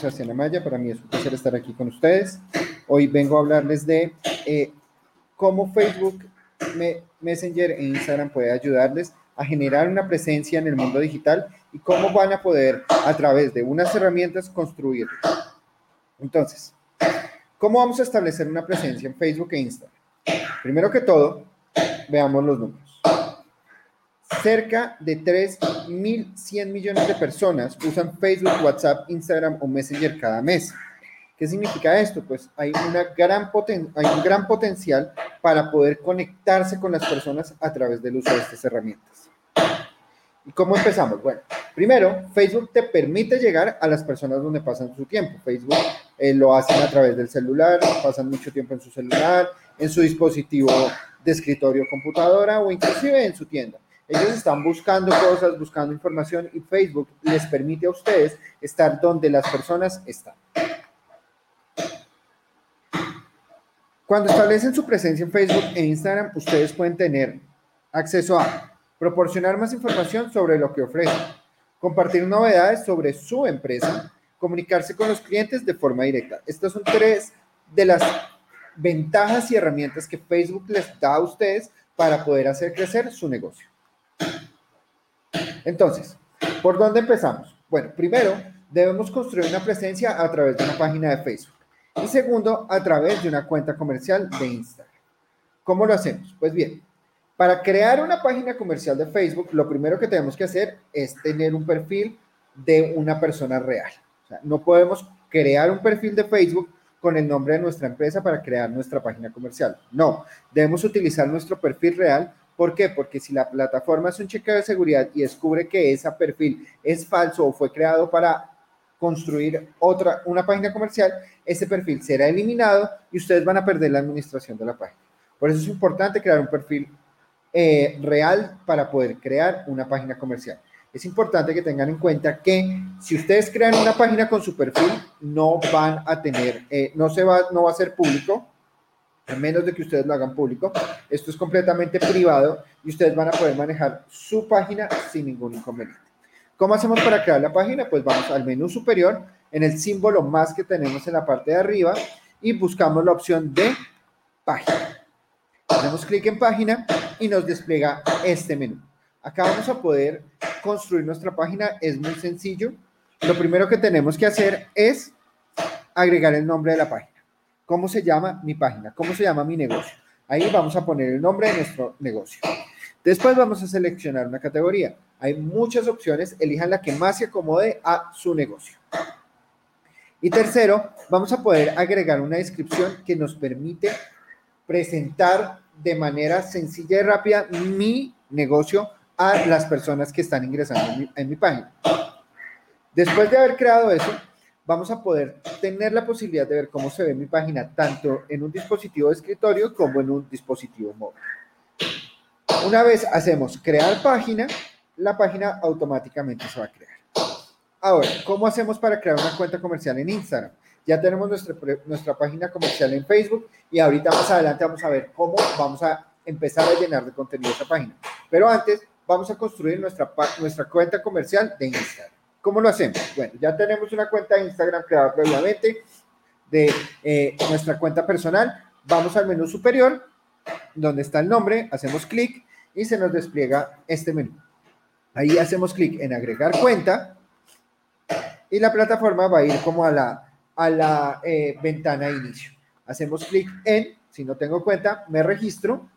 Sebastián Amaya, para mí es un placer estar aquí con ustedes. Hoy vengo a hablarles de eh, cómo Facebook, Messenger e Instagram puede ayudarles a generar una presencia en el mundo digital y cómo van a poder a través de unas herramientas construir. Entonces, ¿cómo vamos a establecer una presencia en Facebook e Instagram? Primero que todo, veamos los números cerca de 3.100 millones de personas usan Facebook, WhatsApp, Instagram o Messenger cada mes. ¿Qué significa esto? Pues hay, una gran hay un gran potencial para poder conectarse con las personas a través del uso de estas herramientas. ¿Y cómo empezamos? Bueno, primero, Facebook te permite llegar a las personas donde pasan su tiempo. Facebook eh, lo hacen a través del celular, pasan mucho tiempo en su celular, en su dispositivo de escritorio computadora o inclusive en su tienda. Ellos están buscando cosas, buscando información y Facebook les permite a ustedes estar donde las personas están. Cuando establecen su presencia en Facebook e Instagram, ustedes pueden tener acceso a proporcionar más información sobre lo que ofrecen, compartir novedades sobre su empresa, comunicarse con los clientes de forma directa. Estas son tres de las ventajas y herramientas que Facebook les da a ustedes para poder hacer crecer su negocio. Entonces, ¿por dónde empezamos? Bueno, primero, debemos construir una presencia a través de una página de Facebook. Y segundo, a través de una cuenta comercial de Instagram. ¿Cómo lo hacemos? Pues bien, para crear una página comercial de Facebook, lo primero que tenemos que hacer es tener un perfil de una persona real. O sea, no podemos crear un perfil de Facebook con el nombre de nuestra empresa para crear nuestra página comercial. No, debemos utilizar nuestro perfil real ¿Por qué? Porque si la plataforma es un chequeo de seguridad y descubre que ese perfil es falso o fue creado para construir otra, una página comercial, ese perfil será eliminado y ustedes van a perder la administración de la página. Por eso es importante crear un perfil eh, real para poder crear una página comercial. Es importante que tengan en cuenta que si ustedes crean una página con su perfil, no van a tener, eh, no se va, no va a ser público, a menos de que ustedes lo hagan público. Esto es completamente privado y ustedes van a poder manejar su página sin ningún inconveniente. ¿Cómo hacemos para crear la página? Pues vamos al menú superior, en el símbolo más que tenemos en la parte de arriba y buscamos la opción de página. Hacemos clic en página y nos despliega este menú. Acá vamos a poder construir nuestra página, es muy sencillo. Lo primero que tenemos que hacer es agregar el nombre de la página. ¿Cómo se llama mi página? ¿Cómo se llama mi negocio? Ahí vamos a poner el nombre de nuestro negocio. Después vamos a seleccionar una categoría. Hay muchas opciones, elijan la que más se acomode a su negocio. Y tercero, vamos a poder agregar una descripción que nos permite presentar de manera sencilla y rápida mi negocio a las personas que están ingresando en mi, página. Después de haber creado eso, vamos a poder tener la posibilidad de ver cómo se ve mi página tanto en un dispositivo de escritorio como en un dispositivo móvil. Una vez hacemos crear página, la página automáticamente se va a crear. Ahora, ¿cómo hacemos para crear una cuenta comercial en Instagram? Ya tenemos nuestra, nuestra página comercial en Facebook y ahorita más adelante vamos a ver cómo vamos a empezar a llenar de contenido esa página. Pero antes, vamos a construir nuestra, nuestra cuenta comercial de Instagram. ¿Cómo lo hacemos? Bueno, ya tenemos una cuenta de Instagram creada previamente de eh, nuestra cuenta personal. Vamos al menú superior, donde está el nombre, hacemos clic y se nos despliega este menú. Ahí hacemos clic en agregar cuenta y la plataforma va a ir como a la, a la eh, ventana de inicio. Hacemos clic en, si no tengo cuenta, me registro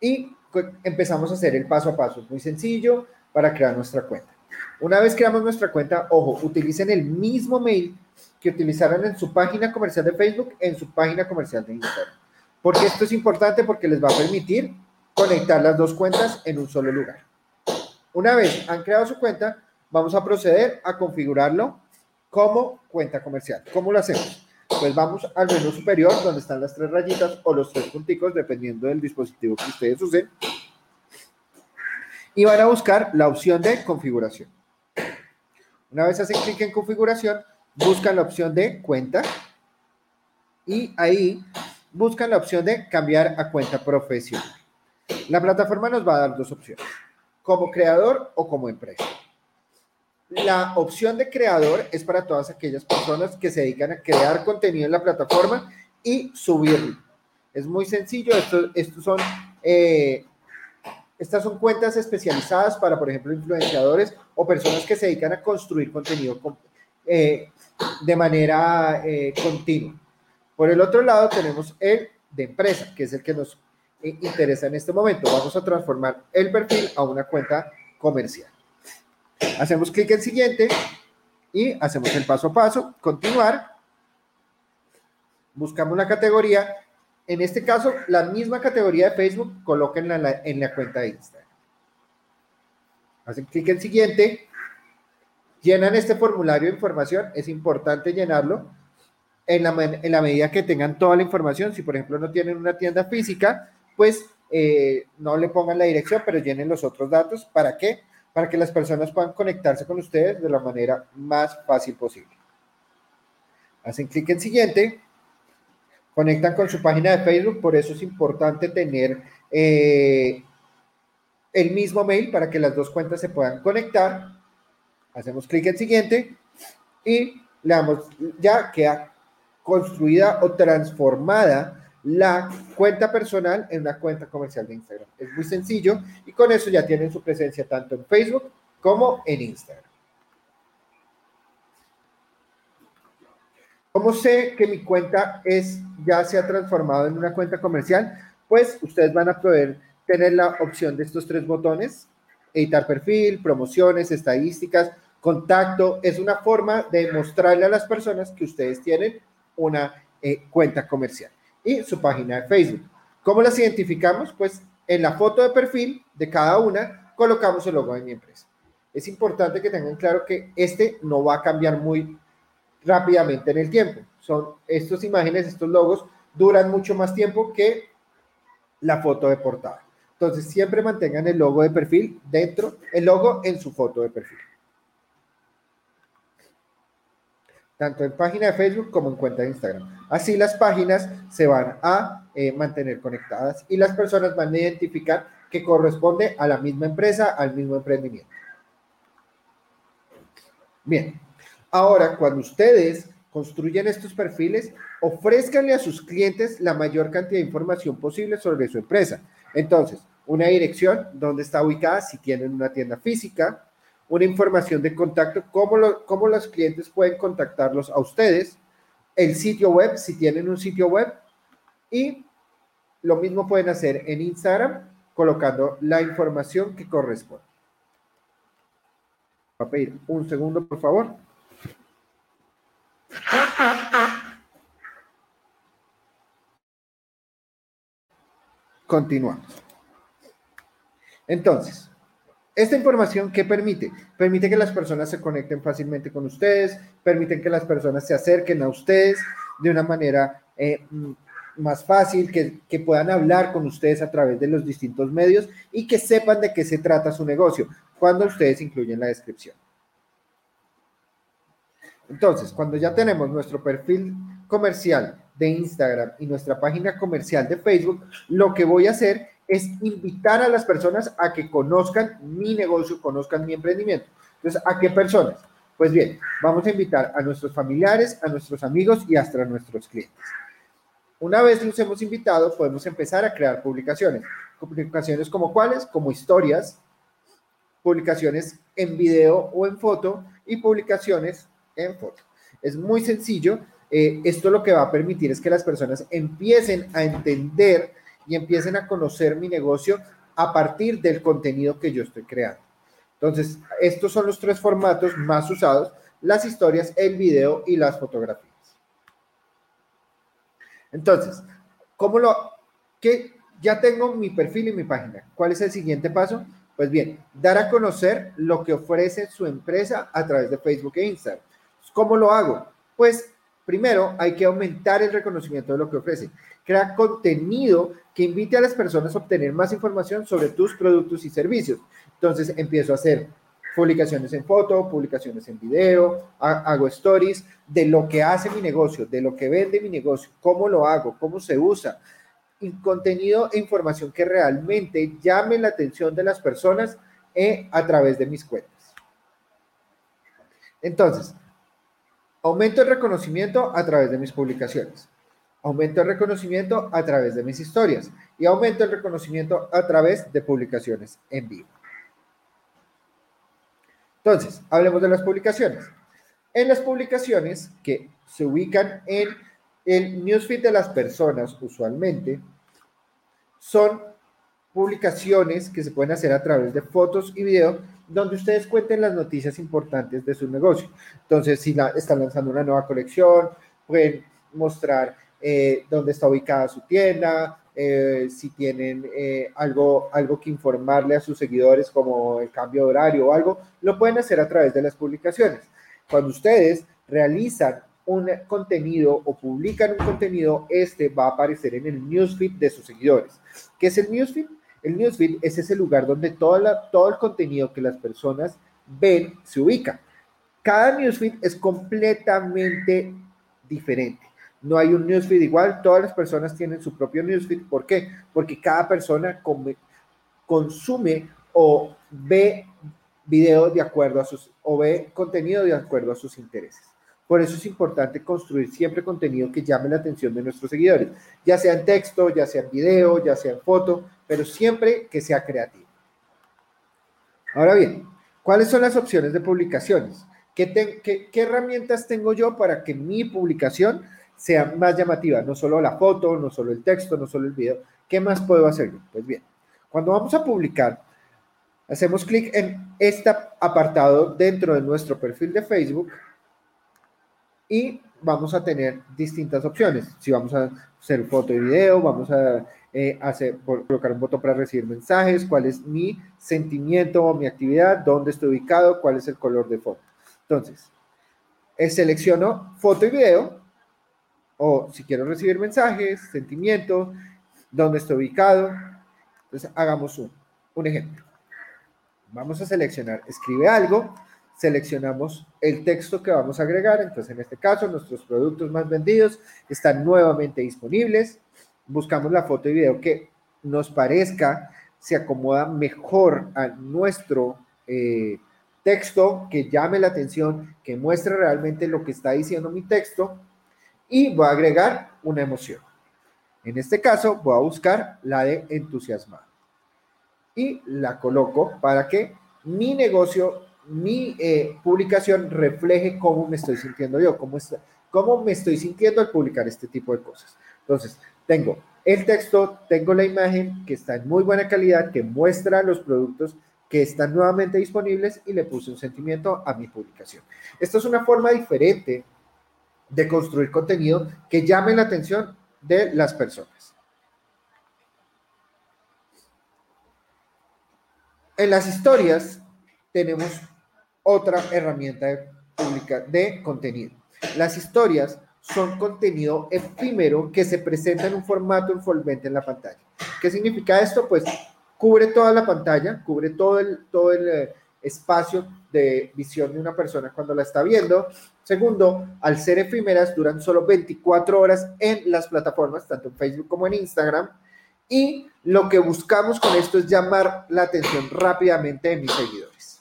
y empezamos a hacer el paso a paso. Es muy sencillo para crear nuestra cuenta. Una vez creamos nuestra cuenta, ojo, utilicen el mismo mail que utilizaron en su página comercial de Facebook, en su página comercial de Instagram. Porque esto es importante porque les va a permitir conectar las dos cuentas en un solo lugar. Una vez han creado su cuenta, vamos a proceder a configurarlo como cuenta comercial. ¿Cómo lo hacemos? Pues vamos al menú superior donde están las tres rayitas o los tres punticos, dependiendo del dispositivo que ustedes usen y van a buscar la opción de configuración. Una vez hacen clic en configuración, buscan la opción de cuenta y ahí buscan la opción de cambiar a cuenta profesional. La plataforma nos va a dar dos opciones, como creador o como empresa. La opción de creador es para todas aquellas personas que se dedican a crear contenido en la plataforma y subirlo. Es muy sencillo, estos son, eh, estas son cuentas especializadas para, por ejemplo, influenciadores o personas que se dedican a construir contenido eh, de manera eh, continua. Por el otro lado tenemos el de empresa, que es el que nos interesa en este momento. Vamos a transformar el perfil a una cuenta comercial. Hacemos clic en siguiente y hacemos el paso a paso, continuar. Buscamos la categoría. En este caso, la misma categoría de Facebook, colóquenla en la, en la cuenta de Instagram. Hacen clic en siguiente. Llenan este formulario de información. Es importante llenarlo en la, en la medida que tengan toda la información. Si, por ejemplo, no tienen una tienda física, pues eh, no le pongan la dirección, pero llenen los otros datos. ¿Para qué? Para que las personas puedan conectarse con ustedes de la manera más fácil posible. Hacen clic en siguiente, conectan con su página de Facebook, por eso es importante tener eh, el mismo mail para que las dos cuentas se puedan conectar. Hacemos clic en siguiente y le damos, ya queda construida o transformada la cuenta personal en una cuenta comercial de Instagram. Es muy sencillo y con eso ya tienen su presencia tanto en Facebook como en Instagram. ¿Cómo sé que mi cuenta es ya se ha transformado en una cuenta comercial? Pues ustedes van a poder tener la opción de estos tres botones, editar perfil, promociones, estadísticas, contacto. Es una forma de mostrarle a las personas que ustedes tienen una eh, cuenta comercial y su página de Facebook. ¿Cómo las identificamos? Pues en la foto de perfil de cada una colocamos el logo de mi empresa. Es importante que tengan claro que este no va a cambiar muy rápidamente en el tiempo. Son estas imágenes, estos logos duran mucho más tiempo que la foto de portada. Entonces siempre mantengan el logo de perfil dentro, el logo en su foto de perfil. tanto en página de Facebook como en cuenta de Instagram. Así las páginas se van a eh, mantener conectadas y las personas van a identificar que corresponde a la misma empresa, al mismo emprendimiento. Bien, ahora cuando ustedes construyen estos perfiles, ofrezcanle a sus clientes la mayor cantidad de información posible sobre su empresa. Entonces, una dirección, dónde está ubicada, si tienen una tienda física, una información de contacto, cómo, cómo los clientes pueden contactarlos a ustedes, el sitio web, si tienen un sitio web, y lo mismo pueden hacer en Instagram colocando la información que corresponde. Voy a pedir un segundo, por favor. Continuamos. Entonces, esta información, ¿qué permite? Permite que las personas se conecten fácilmente con ustedes, permiten que las personas se acerquen a ustedes de una manera eh, mm, más fácil, que, que, puedan hablar con ustedes a través de los distintos medios y que sepan de qué se trata su negocio cuando ustedes incluyen la descripción. Entonces, cuando ya tenemos nuestro perfil comercial de Instagram y nuestra página comercial de Facebook, lo que voy a hacer es invitar a las personas a que conozcan mi negocio, conozcan mi emprendimiento. Entonces, ¿a qué personas? Pues bien, vamos a invitar a nuestros familiares, a nuestros amigos y hasta a nuestros clientes. Una vez los hemos invitado, podemos empezar a crear publicaciones. Publicaciones como cuáles? Como historias, publicaciones en video o en foto y publicaciones en foto. Es muy sencillo. Eh, esto lo que va a permitir es que las personas empiecen a entender y empiecen a conocer mi negocio a partir del contenido que yo estoy creando. Entonces, estos son los tres formatos más usados, las historias, el video y las fotografías. Entonces, ¿cómo lo que ya tengo mi perfil y mi página? ¿Cuál es el siguiente paso? Pues bien, dar a conocer lo que ofrece su empresa a través de Facebook e Instagram. ¿Cómo lo hago? Pues primero hay que aumentar el reconocimiento de lo que ofrece. Crea contenido que invite a las personas a obtener más información sobre tus productos y servicios. Entonces empiezo a hacer publicaciones en foto, publicaciones en video, hago stories de lo que hace mi negocio, de lo que vende mi negocio, cómo lo hago, cómo se usa. Y contenido e información que realmente llame la atención de las personas eh, a través de mis cuentas. Entonces, aumento el reconocimiento a través de mis publicaciones. Aumento el reconocimiento a través de mis historias y aumento el reconocimiento a través de publicaciones en vivo. Entonces, hablemos de las publicaciones. En las publicaciones que se ubican en el newsfeed de las personas usualmente, son publicaciones que se pueden hacer a través de fotos y video donde ustedes cuenten las noticias importantes de su negocio. Entonces, si la, están lanzando una nueva colección, pueden mostrar eh, dónde está ubicada su tienda, eh, si tienen eh, algo, algo que informarle a sus seguidores como el cambio de horario o algo, lo pueden hacer a través de las publicaciones. Cuando ustedes realizan un contenido o publican un contenido, este va a aparecer en el newsfeed de sus seguidores. ¿Qué es el newsfeed? El newsfeed es ese lugar donde todo el contenido que las personas ven se ubica. Cada newsfeed es completamente diferente. No hay un newsfeed igual, todas las personas tienen su propio newsfeed. ¿Por qué? Porque cada persona consume o ve video de acuerdo a sus, o ve contenido de acuerdo a sus intereses. Por eso es importante construir siempre contenido que llame la atención de nuestros seguidores, ya sea en texto, ya sea en video, ya sea en foto, pero siempre que sea creativo. Ahora bien, ¿cuáles son las opciones de publicaciones? ¿Qué, herramientas tengo yo para que mi publicación sea más llamativa, no solo la foto, no solo el texto, no solo el video. ¿Qué más puedo hacer Pues bien, cuando vamos a publicar, hacemos clic en este apartado dentro de nuestro perfil de Facebook y vamos a tener distintas opciones. Si vamos a hacer foto y video, vamos a eh, hacer, colocar un botón para recibir mensajes, cuál es mi sentimiento o mi actividad, dónde estoy ubicado, cuál es el color de foto. Entonces, eh, selecciono foto y video o si quiero recibir mensajes, sentimientos, dónde estoy ubicado. Entonces, hagamos un, un ejemplo. Vamos a seleccionar, escribe algo, seleccionamos el texto que vamos a agregar. Entonces, en este caso, nuestros productos más vendidos están nuevamente disponibles. Buscamos la foto y video que nos parezca se acomoda mejor a nuestro eh, texto, que llame la atención, que muestre realmente lo que está diciendo mi texto y voy a agregar una emoción. En este caso voy a buscar la de entusiasmado y la coloco para que mi negocio, mi eh, publicación refleje cómo me estoy sintiendo yo, cómo, está, cómo me estoy sintiendo al publicar este tipo de cosas. Entonces, tengo el texto, tengo la imagen que está en muy buena calidad, que muestra los productos que están nuevamente disponibles y le puse un sentimiento a mi publicación. Esto es una forma diferente de construir contenido que llame la atención de las personas. En las historias tenemos otra herramienta de, de contenido. Las historias son contenido efímero que se presenta en un formato envolvente en la pantalla. ¿Qué significa esto? Pues cubre toda la pantalla, cubre todo el, todo el eh, espacio de visión de una persona cuando la está viendo. Segundo, al ser efímeras, duran solo 24 horas en las plataformas, tanto en Facebook como en Instagram. Y lo que buscamos con esto es llamar la atención rápidamente de mis seguidores.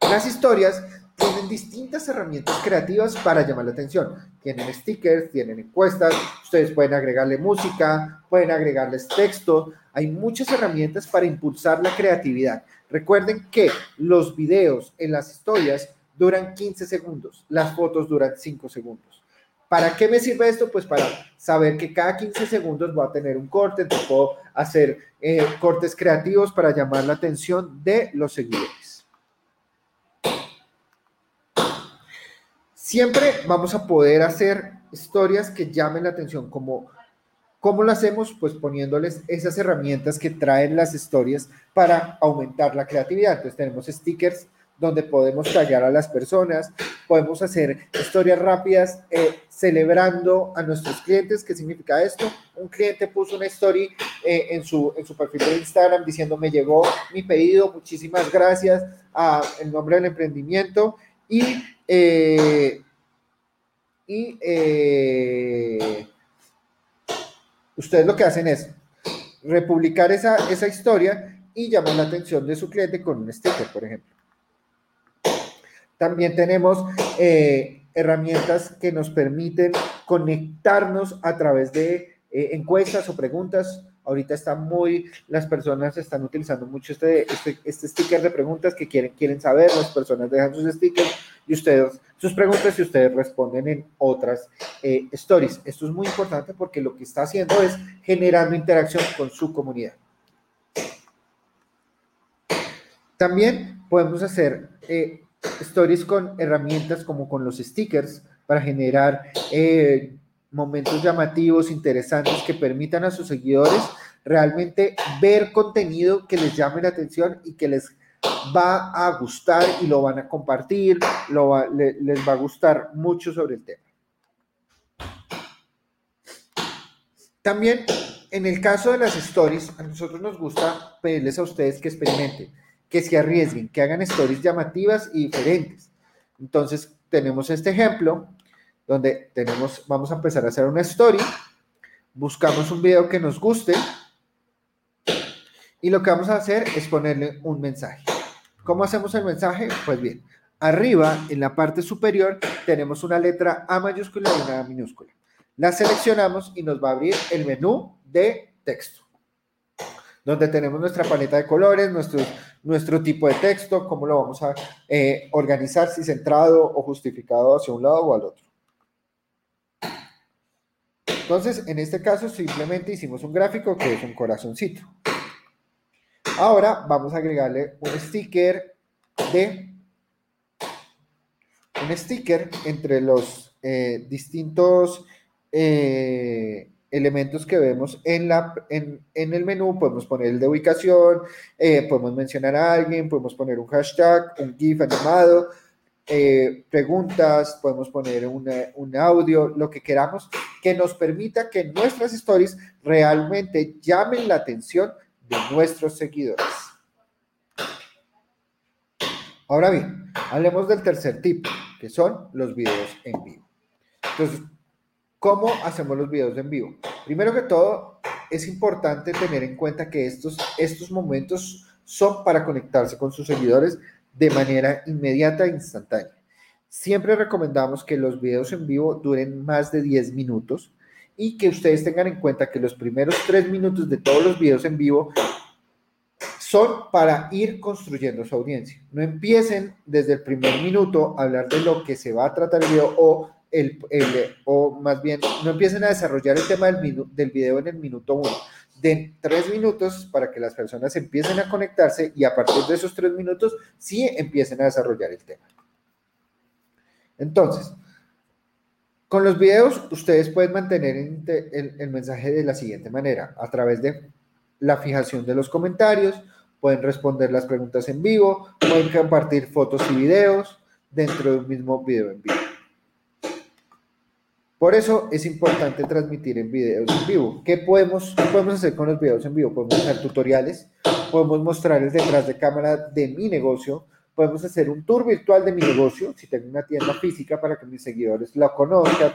Las historias tienen distintas herramientas creativas para llamar la atención. Tienen stickers, tienen encuestas, ustedes pueden agregarle música, pueden agregarles texto. Hay muchas herramientas para impulsar la creatividad. Recuerden que los videos en las historias duran 15 segundos, las fotos duran 5 segundos. ¿Para qué me sirve esto? Pues para saber que cada 15 segundos voy a tener un corte, entonces puedo hacer eh, cortes creativos para llamar la atención de los seguidores. Siempre vamos a poder hacer historias que llamen la atención, como ¿Cómo lo hacemos? Pues poniéndoles esas herramientas que traen las historias para aumentar la creatividad. Entonces tenemos stickers donde podemos tallar a las personas, podemos hacer historias rápidas eh, celebrando a nuestros clientes. ¿Qué significa esto? Un cliente puso una story eh, en, su, en su perfil de Instagram diciendo me llegó mi pedido, muchísimas gracias a el nombre del emprendimiento y, eh, y ustedes lo que hacen es republicar esa, esa historia y llamar la atención de su cliente con un sticker, por ejemplo. También tenemos eh, herramientas que nos permiten conectarnos a través de eh, encuestas o preguntas. Ahorita está muy, las personas están utilizando mucho este, este, este sticker de preguntas que quieren, quieren saber, las personas dejan sus stickers y ustedes, sus preguntas y ustedes responden en otras eh, stories. Esto es muy importante porque lo que está haciendo es generando interacción con su comunidad. También podemos hacer eh, stories con herramientas como con los stickers para generar eh, momentos llamativos, interesantes que permitan a sus seguidores realmente ver contenido que les llame la atención y que les va a gustar y lo van a compartir, lo les va a gustar mucho sobre el tema. También en el caso de las stories, a nosotros nos gusta pedirles a ustedes que experimenten que se arriesguen, que hagan stories llamativas y diferentes. Entonces, tenemos este ejemplo donde tenemos, vamos a empezar a hacer una story, buscamos un video que nos guste y lo que vamos a hacer es ponerle un mensaje. ¿Cómo hacemos el mensaje? Pues bien, arriba en la parte superior tenemos una letra A mayúscula y una A minúscula. La seleccionamos y nos va a abrir el menú de texto donde tenemos nuestra paleta de colores, nuestro, nuestro tipo de texto, cómo lo vamos a eh, organizar, si centrado o justificado hacia un lado o al otro. Entonces, en este caso simplemente hicimos un gráfico que es un corazoncito. Ahora vamos a agregarle un sticker de un sticker entre los eh, distintos eh, elementos que vemos en, el menú, podemos poner el de ubicación, eh, podemos mencionar a alguien, podemos poner un hashtag, un GIF animado, eh, preguntas, podemos poner un audio, lo que queramos, que nos permita que nuestras stories realmente llamen la atención de nuestros seguidores. Ahora bien, hablemos del tercer tipo, que son los videos en vivo. Entonces, ¿Cómo hacemos los videos en vivo? Primero que todo, es importante tener en cuenta que estos, estos momentos son para conectarse con sus seguidores de manera inmediata e instantánea. Siempre recomendamos que los videos en vivo duren más de 10 minutos y que ustedes tengan en cuenta que los primeros 3 minutos de todos los videos en vivo son para ir construyendo su audiencia. No empiecen desde el primer minuto a hablar de lo que se va a tratar el video o, el, o más bien no empiecen a desarrollar el tema del, del video en el minuto 1 de tres minutos para que las personas empiecen a conectarse y a partir de esos tres minutos sí empiecen a desarrollar el tema. Entonces, con los videos ustedes pueden mantener el, el mensaje de la siguiente manera, a través de la fijación de los comentarios, pueden responder las preguntas en vivo, pueden compartir fotos y videos dentro de un mismo video en vivo. Por eso es importante transmitir en videos en vivo. ¿Qué podemos, podemos hacer con los videos en vivo? Podemos hacer tutoriales, podemos mostrarles detrás de cámara de mi negocio, podemos hacer un tour virtual de mi negocio, si tengo una tienda física para que mis seguidores la conozcan,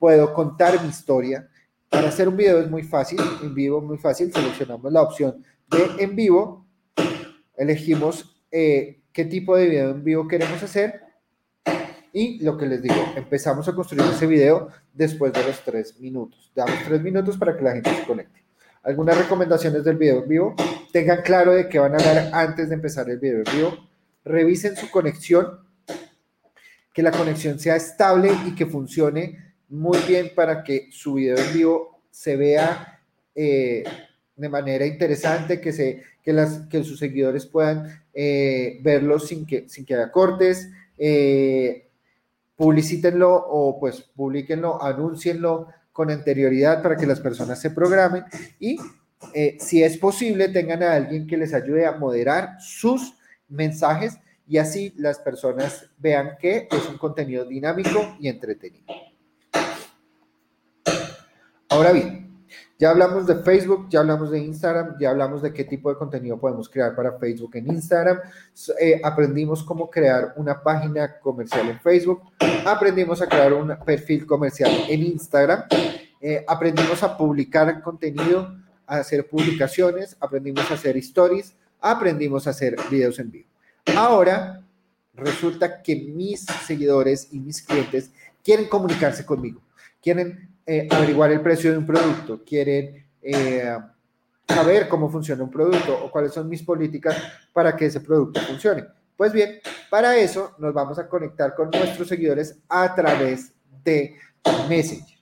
puedo contar mi historia. Para hacer un video es muy fácil, en vivo muy fácil, seleccionamos la opción de en vivo, elegimos eh, qué tipo de video en vivo queremos hacer y lo que les digo, empezamos a construir ese video después de los tres minutos. Damos tres minutos para que la gente se conecte. Algunas recomendaciones del video en vivo. Tengan claro de qué van a hablar antes de empezar el video en vivo. Revisen su conexión, que la conexión sea estable y que funcione muy bien para que su video en vivo se vea eh, de manera interesante, que, se, que, las, que sus seguidores puedan eh, verlo sin que, sin que haya cortes. Eh, publicítenlo o pues publiquenlo, anúncienlo con anterioridad para que las personas se programen y eh, si es posible tengan a alguien que les ayude a moderar sus mensajes y así las personas vean que es un contenido dinámico y entretenido. Ahora bien, ya hablamos de Facebook, ya hablamos de Instagram, ya hablamos de qué tipo de contenido podemos crear para Facebook en Instagram. Eh, aprendimos cómo crear una página comercial en Facebook. Aprendimos a crear un perfil comercial en Instagram. Eh, aprendimos a publicar contenido, a hacer publicaciones. Aprendimos a hacer stories. Aprendimos a hacer videos en vivo. Ahora resulta que mis seguidores y mis clientes quieren comunicarse conmigo, quieren eh, averiguar el precio de un producto, quieren eh, saber cómo funciona un producto o cuáles son mis políticas para que ese producto funcione. Pues bien, para eso nos vamos a conectar con nuestros seguidores a través de Messenger.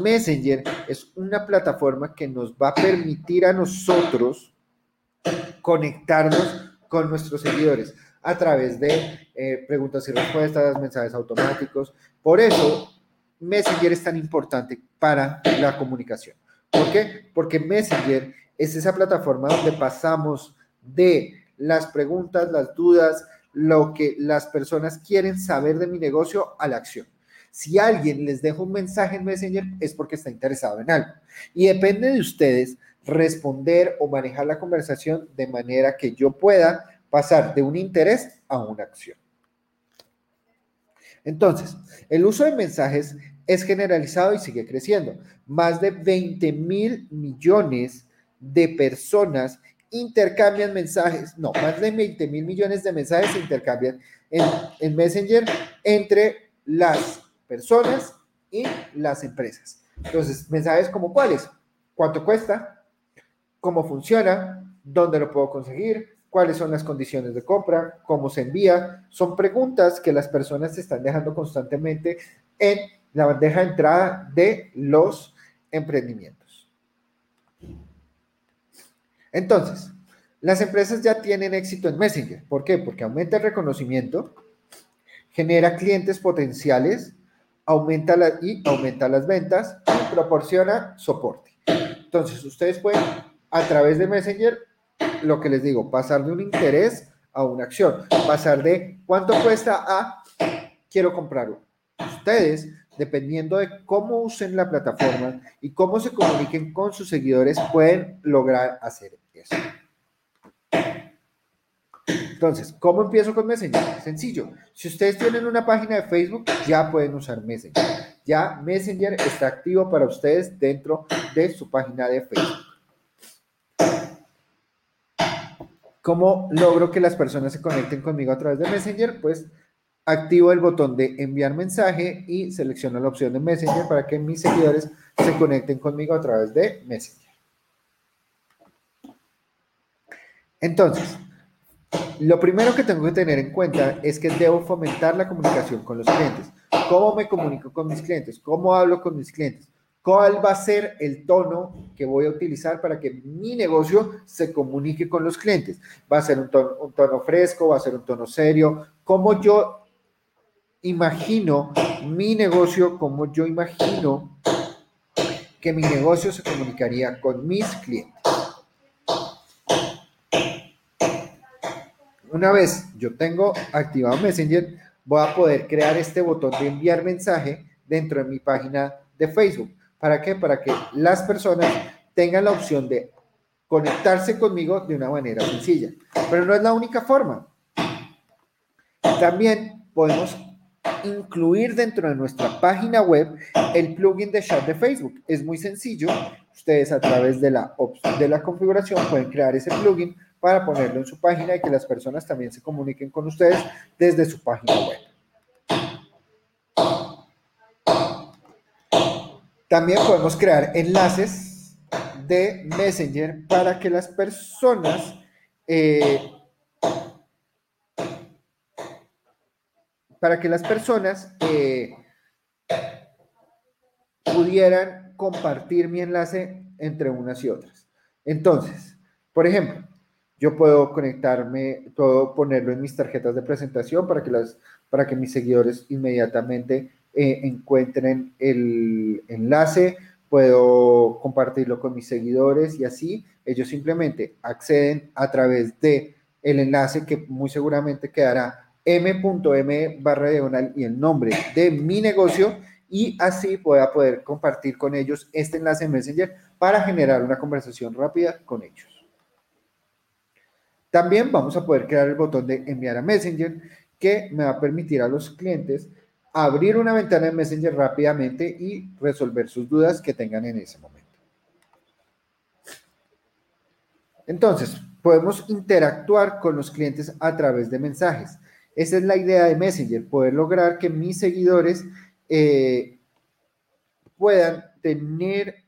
Messenger es una plataforma que nos va a permitir a nosotros conectarnos con nuestros seguidores a través de eh, preguntas y respuestas, mensajes automáticos. Por eso, Messenger es tan importante para la comunicación. ¿Por qué? Porque Messenger es esa plataforma donde pasamos de las preguntas, las dudas, lo que las personas quieren saber de mi negocio a la acción. Si alguien les deja un mensaje en Messenger es porque está interesado en algo. Y depende de ustedes responder o manejar la conversación de manera que yo pueda pasar de un interés a una acción. Entonces, el uso de mensajes es generalizado y sigue creciendo. Más de 20 mil millones de personas intercambian mensajes, no, más de 20 mil millones de mensajes se intercambian en, en, Messenger entre las personas y las empresas. Entonces, mensajes como cuáles, cuánto cuesta, cómo funciona, dónde lo puedo conseguir, cuáles son las condiciones de compra, cómo se envía. Son preguntas que las personas se están dejando constantemente en la bandeja de entrada de los emprendimientos. Entonces, las empresas ya tienen éxito en Messenger. ¿Por qué? Porque aumenta el reconocimiento, genera clientes potenciales, aumenta y aumenta las ventas y proporciona soporte. Entonces, ustedes pueden a través de Messenger lo que les digo, pasar de un interés a una acción, pasar de cuánto cuesta a quiero comprarlo. Ustedes, dependiendo de cómo usen la plataforma y cómo se comuniquen con sus seguidores, pueden lograr hacer eso. Entonces, ¿cómo empiezo con Messenger? Sencillo. Si ustedes tienen una página de Facebook, ya pueden usar Messenger. Ya Messenger está activo para ustedes dentro de su página de Facebook. ¿Cómo logro que las personas se conecten conmigo a través de Messenger? Pues activo el botón de enviar mensaje y selecciono la opción de Messenger para que mis seguidores se conecten conmigo a través de Messenger. Entonces, lo primero que tengo que tener en cuenta es que debo fomentar la comunicación con los clientes. ¿Cómo me comunico con mis clientes? ¿Cómo hablo con mis clientes? ¿Cuál va a ser el tono que voy a utilizar para que mi negocio se comunique con los clientes? ¿Va a ser un tono, fresco? ¿Va a ser un tono serio? ¿Cómo yo imagino mi negocio? ¿Cómo yo imagino que mi negocio se comunicaría con mis clientes? Una vez yo tengo activado Messenger, voy a poder crear este botón de enviar mensaje dentro de mi página de Facebook. ¿Para qué? Para que las personas tengan la opción de conectarse conmigo de una manera sencilla. Pero no es la única forma. También podemos incluir dentro de nuestra página web el plugin de chat de Facebook. Es muy sencillo. Ustedes a través de la, de la configuración pueden crear ese plugin para ponerlo en su página y que las personas también se comuniquen con ustedes desde su página web. También podemos crear enlaces de Messenger para que las personas eh, para que las personas eh, pudieran compartir mi enlace entre unas y otras. Entonces, por ejemplo, yo puedo conectarme, puedo ponerlo en mis tarjetas de presentación para que, las, para que mis seguidores inmediatamente eh, encuentren el enlace, puedo compartirlo con mis seguidores y así ellos simplemente acceden a través de el enlace que muy seguramente quedará m.m barra diagonal y el nombre de mi negocio y así pueda poder compartir con ellos este enlace en Messenger para generar una conversación rápida con ellos. También vamos a poder crear el botón de enviar a Messenger que me va a permitir a los clientes abrir una ventana en Messenger rápidamente y resolver sus dudas que tengan en ese momento. Entonces, podemos interactuar con los clientes a través de mensajes. Esa es la idea de Messenger, poder lograr que mis seguidores eh, puedan tener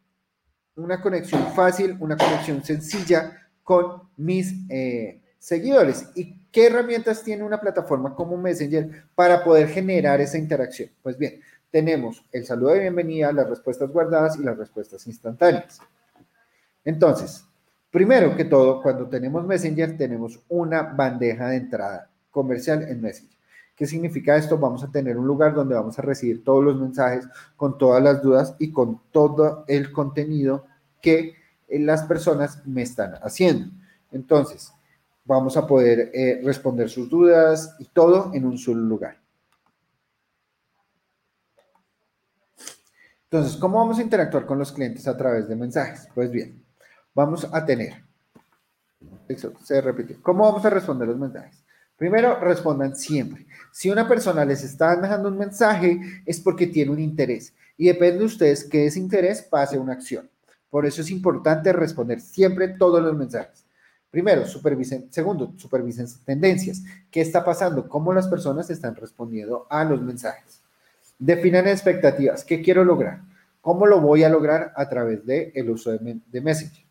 una conexión fácil, una conexión sencilla con mis eh, seguidores. ¿Y qué herramientas tiene una plataforma como Messenger para poder generar esa interacción? Pues bien, tenemos el saludo de bienvenida, las respuestas guardadas y las respuestas instantáneas. Entonces, primero que todo, cuando tenemos Messenger, tenemos una bandeja de entrada comercial en Messenger. ¿Qué significa esto? Vamos a tener un lugar donde vamos a recibir todos los mensajes con todas las dudas y con todo el contenido que las personas me están haciendo. Entonces, vamos a poder eh, responder sus dudas y todo en un solo lugar. Entonces, ¿cómo vamos a interactuar con los clientes a través de mensajes? Pues bien, vamos a tener, se repite, ¿cómo vamos a responder los mensajes? Primero, respondan siempre. Si una persona les está dejando un mensaje, es porque tiene un interés. Y depende de ustedes que ese interés pase a una acción. Por eso es importante responder siempre todos los mensajes. Primero, supervisen. Segundo, supervisen tendencias. ¿Qué está pasando? ¿Cómo las personas están respondiendo a los mensajes? Definan expectativas. ¿Qué quiero lograr? ¿Cómo lo voy a lograr? A través del el uso de, de Messenger.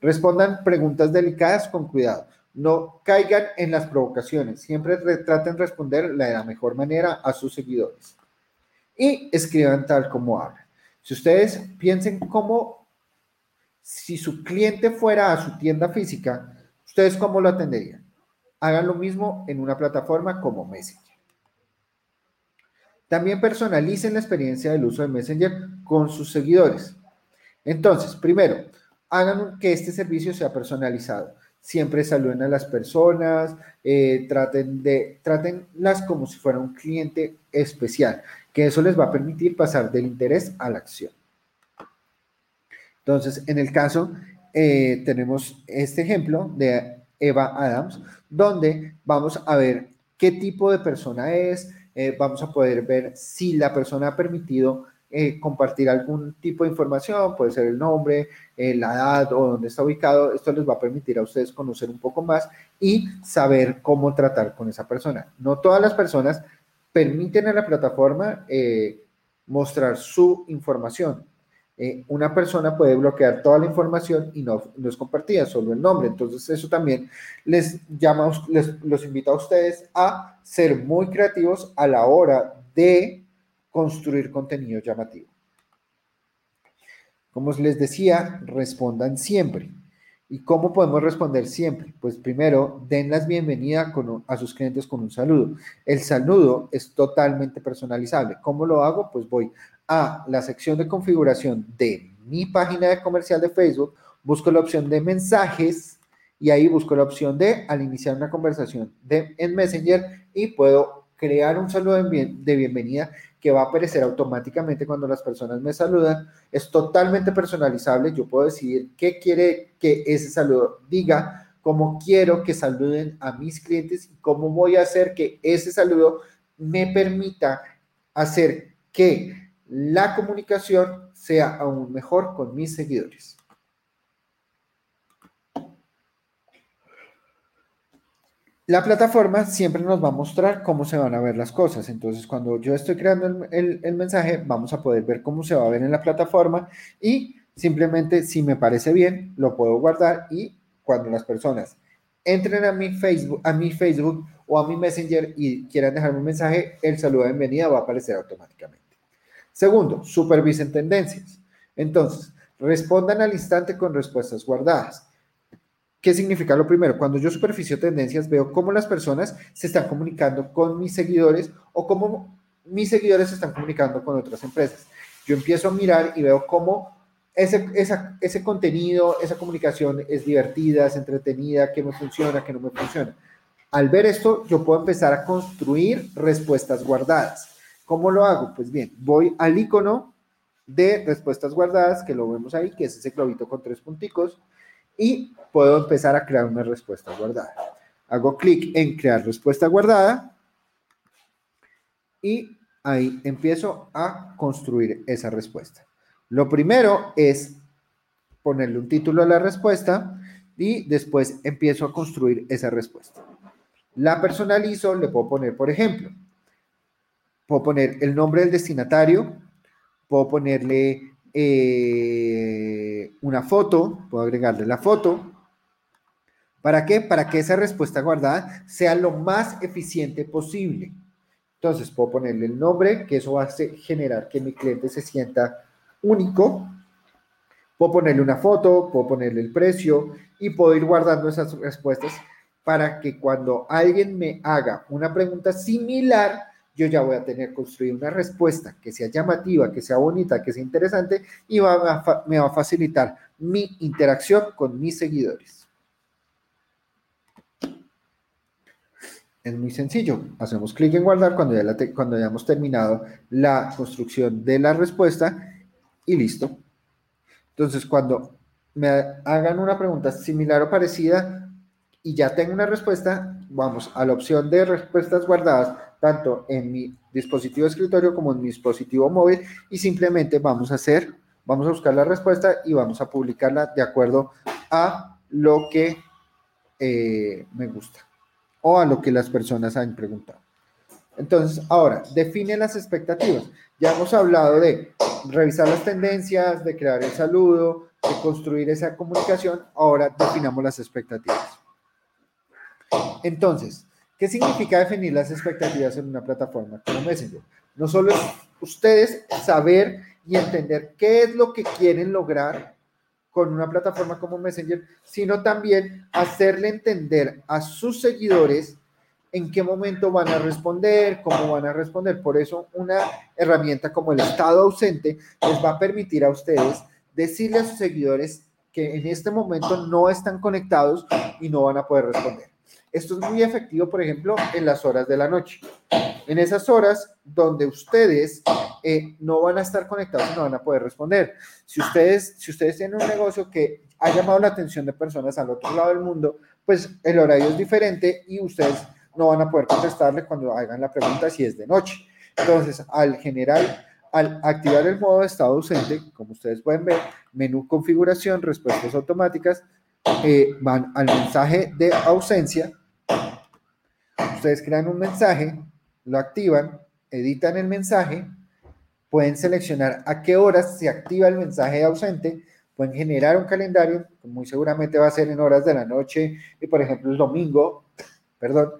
Respondan preguntas delicadas con cuidado. No caigan en las provocaciones, siempre traten de responder de la mejor manera a sus seguidores. Y escriban tal como hablan. Si ustedes piensen cómo, si su cliente fuera a su tienda física, ¿ustedes cómo lo atenderían? Hagan lo mismo en una plataforma como Messenger. También personalicen la experiencia del uso de Messenger con sus seguidores. Entonces, primero, hagan que este servicio sea personalizado siempre saluden a las personas, eh, traten de, tratenlas como si fuera un cliente especial, que eso les va a permitir pasar del interés a la acción. Entonces, en el caso, eh, tenemos este ejemplo de Eva Adams, donde vamos a ver qué tipo de persona es, eh, vamos a poder ver si la persona ha permitido eh, compartir algún tipo de información, puede ser el nombre, la edad o dónde está ubicado. Esto les va a permitir a ustedes conocer un poco más y saber cómo tratar con esa persona. No todas las personas permiten a la plataforma mostrar su información. Una persona puede bloquear toda la información y no, no, es compartida, solo el nombre. Entonces eso también les llama, les, los invita a ustedes a ser muy creativos a la hora de construir contenido llamativo. Como les decía, respondan siempre. ¿Y cómo podemos responder siempre? Pues primero, den las bienvenidas a sus clientes con un saludo. El saludo es totalmente personalizable. ¿Cómo lo hago? Pues voy a la sección de configuración de mi página de comercial de Facebook, busco la opción de mensajes y ahí busco la opción de al iniciar una conversación de, en Messenger y puedo crear un saludo de bienvenida que va a aparecer automáticamente cuando las personas me saludan. Es totalmente personalizable. Yo puedo decidir qué quiere que ese saludo diga, cómo quiero que saluden a mis clientes y cómo voy a hacer que ese saludo me permita hacer que la comunicación sea aún mejor con mis seguidores. La plataforma siempre nos va a mostrar cómo se van a ver las cosas. Entonces, cuando yo estoy creando el, mensaje, vamos a poder ver cómo se va a ver en la plataforma y simplemente si me parece bien, lo puedo guardar y cuando las personas entren a mi Facebook, a mi Facebook o a mi Messenger y quieran dejarme un mensaje, el saludo de bienvenida va a aparecer automáticamente. Segundo, supervisen tendencias. Entonces, respondan al instante con respuestas guardadas. ¿Qué significa lo primero? Cuando yo superficio tendencias, veo cómo las personas se están comunicando con mis seguidores o cómo mis seguidores se están comunicando con otras empresas. Yo empiezo a mirar y veo cómo ese, ese contenido, esa comunicación es divertida, es entretenida, que me funciona, que no me funciona. Al ver esto, yo puedo empezar a construir respuestas guardadas. ¿Cómo lo hago? Pues bien, voy al icono de respuestas guardadas, que lo vemos ahí, que es ese globito con tres punticos y puedo empezar a crear una respuesta guardada. Hago clic en crear respuesta guardada y ahí empiezo a construir esa respuesta. Lo primero es ponerle un título a la respuesta y después empiezo a construir esa respuesta. la personalizo, le puedo poner, por ejemplo, puedo poner el nombre del destinatario, puedo ponerle eh, una foto, puedo agregarle la foto. ¿Para qué? Para que esa respuesta guardada sea lo más eficiente posible. Entonces, puedo ponerle el nombre, que eso va a generar que mi cliente se sienta único. Puedo ponerle una foto, puedo ponerle el precio y puedo ir guardando esas respuestas para que cuando alguien me haga una pregunta similar, yo ya voy a tener construir una respuesta que sea llamativa, que sea bonita, que sea interesante y me va a facilitar mi interacción con mis seguidores. Es muy sencillo. Hacemos clic en guardar cuando ya, cuando hayamos terminado la construcción de la respuesta y listo. Entonces, cuando me hagan una pregunta similar o parecida y ya tengo una respuesta, vamos a la opción de respuestas guardadas, tanto en mi dispositivo de escritorio como en mi dispositivo móvil, y simplemente vamos a hacer, vamos a buscar la respuesta y vamos a publicarla de acuerdo a lo que eh, me gusta o a lo que las personas han preguntado. Entonces, ahora, define las expectativas. Ya hemos hablado de revisar las tendencias, de crear el saludo, de construir esa comunicación. Ahora definamos las expectativas. Entonces, ¿qué significa definir las expectativas en una plataforma como Messenger? No solo es ustedes saber y entender qué es lo que quieren lograr con una plataforma como Messenger, sino también hacerle entender a sus seguidores en qué momento van a responder, cómo van a responder. Por eso una herramienta como el estado ausente les va a permitir a ustedes decirle a sus seguidores que en este momento no están conectados y no van a poder responder. Esto es muy efectivo, por ejemplo, en las horas de la noche. En esas horas donde ustedes eh, no van a estar conectados y no van a poder responder. Si ustedes, si ustedes tienen un negocio que ha llamado la atención de personas al otro lado del mundo, pues el horario es diferente y ustedes no van a poder contestarle cuando hagan la pregunta si es de noche. Entonces, al general, al activar el modo de estado ausente, como ustedes pueden ver, menú configuración, respuestas automáticas, eh, van al mensaje de ausencia. Ustedes crean un mensaje, lo activan, editan el mensaje, pueden seleccionar a qué horas se activa el mensaje ausente, pueden generar un calendario, muy seguramente va a ser en horas de la noche, y por ejemplo el domingo, perdón.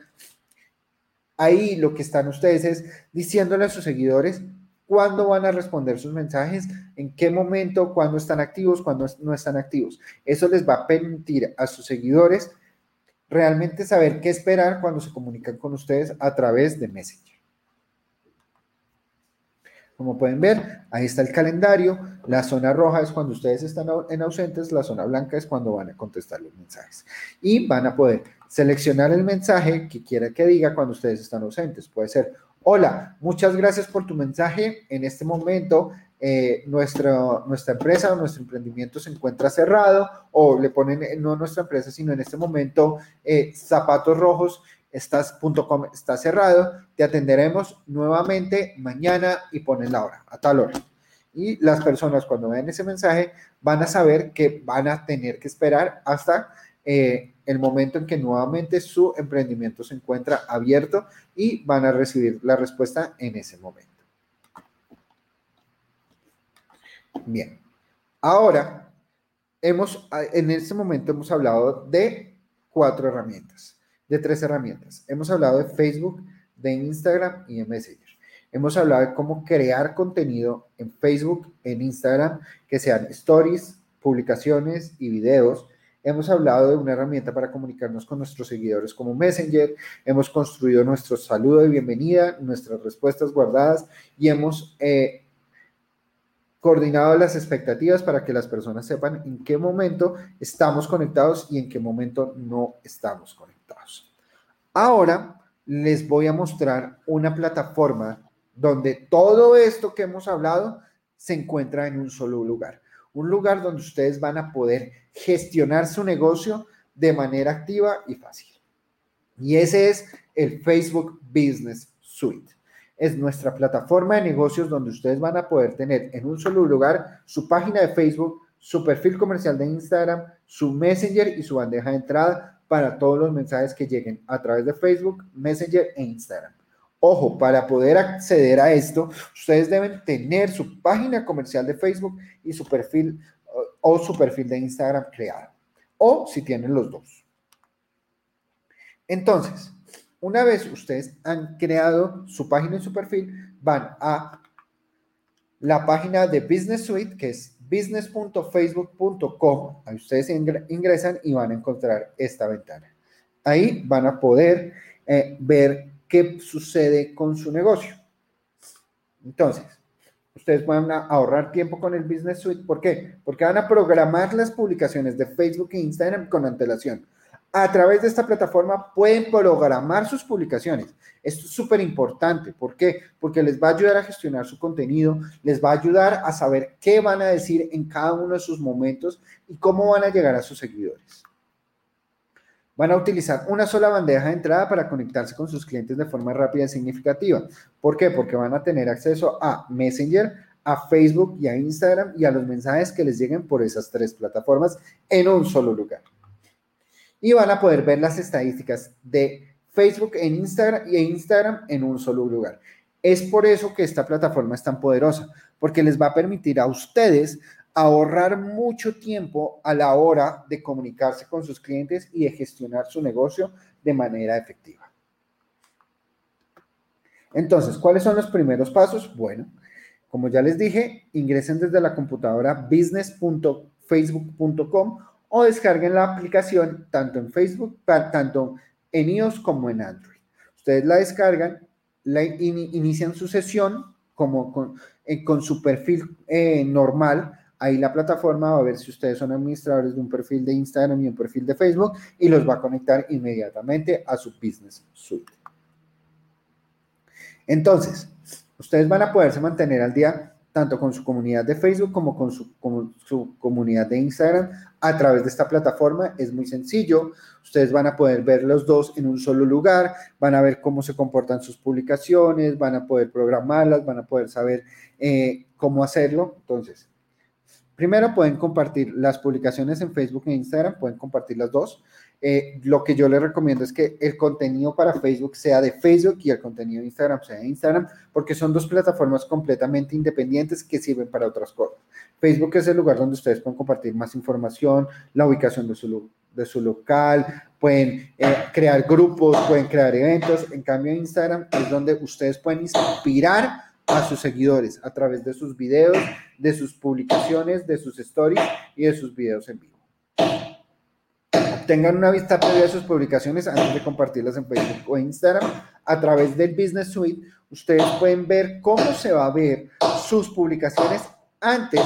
Ahí lo que están ustedes es diciéndole a sus seguidores cuándo van a responder sus mensajes, en qué momento, cuándo están activos, cuándo no están activos. Eso les va a permitir a sus seguidores realmente saber qué esperar cuando se comunican con ustedes a través de Messenger. Como pueden ver, ahí está el calendario. La zona roja es cuando ustedes están en ausentes, la zona blanca es cuando van a contestar los mensajes. Y van a poder seleccionar el mensaje que quiera que diga cuando ustedes están ausentes. Puede ser Hola, muchas gracias por tu mensaje. En este momento, eh, nuestra, empresa o nuestro emprendimiento se encuentra cerrado o le ponen, eh, no nuestra empresa, sino en este momento, eh, zapatos rojos, estás.com está cerrado. Te atenderemos nuevamente mañana y ponen la hora, a tal hora. Y las personas cuando vean ese mensaje van a saber que van a tener que esperar hasta el momento en que nuevamente su emprendimiento se encuentra abierto y van a recibir la respuesta en ese momento. Bien, ahora hemos, en este momento hemos hablado de cuatro herramientas, de tres herramientas. Hemos hablado de Facebook, de Instagram y de Messenger. Hemos hablado de cómo crear contenido en Facebook, en Instagram, que sean stories, publicaciones y videos Hemos hablado de una herramienta para comunicarnos con nuestros seguidores como Messenger, hemos construido nuestro saludo de bienvenida, nuestras respuestas guardadas y hemos eh, coordinado las expectativas para que las personas sepan en qué momento estamos conectados y en qué momento no estamos conectados. Ahora les voy a mostrar una plataforma donde todo esto que hemos hablado se encuentra en un solo lugar un lugar donde ustedes van a poder gestionar su negocio de manera activa y fácil. Y ese es el Facebook Business Suite. Es nuestra plataforma de negocios donde ustedes van a poder tener en un solo lugar su página de Facebook, su perfil comercial de Instagram, su Messenger y su bandeja de entrada para todos los mensajes que lleguen a través de Facebook, Messenger e Instagram. Ojo, para poder acceder a esto, ustedes deben tener su página comercial de Facebook y su perfil o su perfil de Instagram creado. O si tienen los dos. Entonces, una vez ustedes han creado su página y su perfil, van a la página de Business Suite, que es business.facebook.com. Ahí ustedes ingresan y van a encontrar esta ventana. Ahí van a poder eh, ver qué sucede con su negocio. Entonces, ustedes van a ahorrar tiempo con el Business Suite. ¿Por qué? Porque van a programar las publicaciones de Facebook e Instagram con antelación a través de esta plataforma pueden programar sus publicaciones. Esto es súper importante. ¿Por qué? Porque les va a ayudar a gestionar su contenido, les va a ayudar a saber qué van a decir en cada uno de sus momentos y cómo van a llegar a sus seguidores. Van a utilizar una sola bandeja de entrada para conectarse con sus clientes de forma rápida y significativa. ¿Por qué? Porque van a tener acceso a Messenger, a Facebook y a Instagram y a los mensajes que les lleguen por esas tres plataformas en un solo lugar y van a poder ver las estadísticas de Facebook en Instagram y Instagram en un solo lugar. Es por eso que esta plataforma es tan poderosa, porque les va a permitir a ustedes ahorrar mucho tiempo a la hora de comunicarse con sus clientes y de gestionar su negocio de manera efectiva. Entonces, ¿cuáles son los primeros pasos? Bueno, como ya les dije, ingresen desde la computadora business.facebook.com o descarguen la aplicación tanto en Facebook, tanto en iOS como en Android. Ustedes la descargan, la inician su sesión como con, eh, con su perfil eh, normal. Ahí la plataforma va a ver si ustedes son administradores de un perfil de Instagram y un perfil de Facebook y los va a conectar inmediatamente a su Business Suite. Entonces, ustedes van a poderse mantener al día tanto con su comunidad de Facebook como con su, su, comunidad de Instagram a través de esta plataforma. Es muy sencillo. Ustedes van a poder ver los dos en un solo lugar, van a ver cómo se comportan sus publicaciones, van a poder programarlas, van a poder saber eh, cómo hacerlo. Entonces, primero pueden compartir las publicaciones en Facebook e Instagram, pueden compartir las dos. Eh, lo que yo les recomiendo es que el contenido para Facebook sea de Facebook y el contenido de Instagram sea de Instagram, porque son dos plataformas completamente independientes que sirven para otras cosas. Facebook es el lugar donde ustedes pueden compartir más información, la ubicación de su, de su local, pueden eh, crear grupos, pueden crear eventos. En cambio, Instagram es donde ustedes pueden inspirar a sus seguidores a través de sus videos, de sus publicaciones, de sus stories y de sus videos en vivo tengan una vista previa de sus publicaciones antes de compartirlas en Facebook o Instagram. A través del Business Suite, ustedes pueden ver cómo se va a ver sus publicaciones antes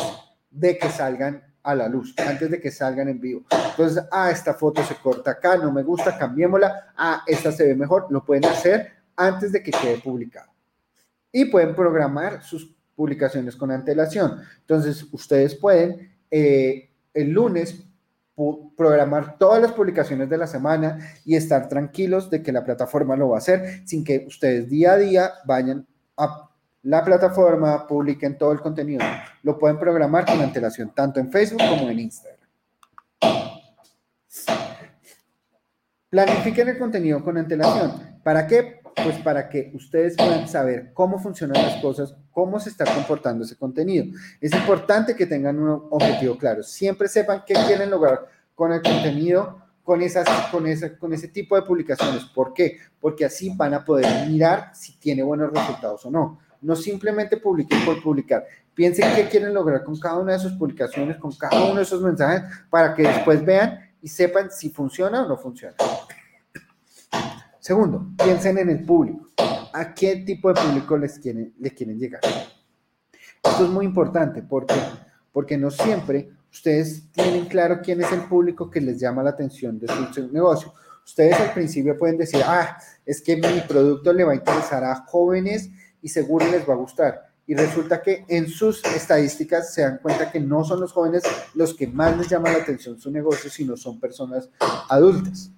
de que salgan a la luz, antes de que salgan en vivo. Entonces, ah, esta foto se corta acá, no me gusta, cambiémosla. Ah, esta se ve mejor. Lo pueden hacer antes de que quede publicado. Y pueden programar sus publicaciones con antelación. Entonces, ustedes pueden eh, el lunes programar todas las publicaciones de la semana y estar tranquilos de que la plataforma lo va a hacer sin que ustedes día a día vayan a la plataforma, publiquen todo el contenido. Lo pueden programar con antelación, tanto en Facebook como en Instagram. Planifiquen el contenido con antelación. ¿Para qué? Pues para que ustedes puedan saber cómo funcionan las cosas, cómo se está comportando ese contenido. Es importante que tengan un objetivo claro. Siempre sepan qué quieren lograr con el contenido, con, esas, con, ese, con ese tipo de publicaciones. ¿Por qué? Porque así van a poder mirar si tiene buenos resultados o no. No simplemente publiquen por publicar. Piensen qué quieren lograr con cada una de sus publicaciones, con cada uno de esos mensajes, para que después vean y sepan si funciona o no funciona. Segundo, piensen en el público. ¿A qué tipo de público les quieren, llegar? Esto es muy importante porque, porque no siempre ustedes tienen claro quién es el público que les llama la atención de su negocio. Ustedes al principio pueden decir, ah, es que mi producto le va a interesar a jóvenes y seguro les va a gustar. Y resulta que en sus estadísticas se dan cuenta que no son los jóvenes los que más les llama la atención su negocio, sino son personas adultas.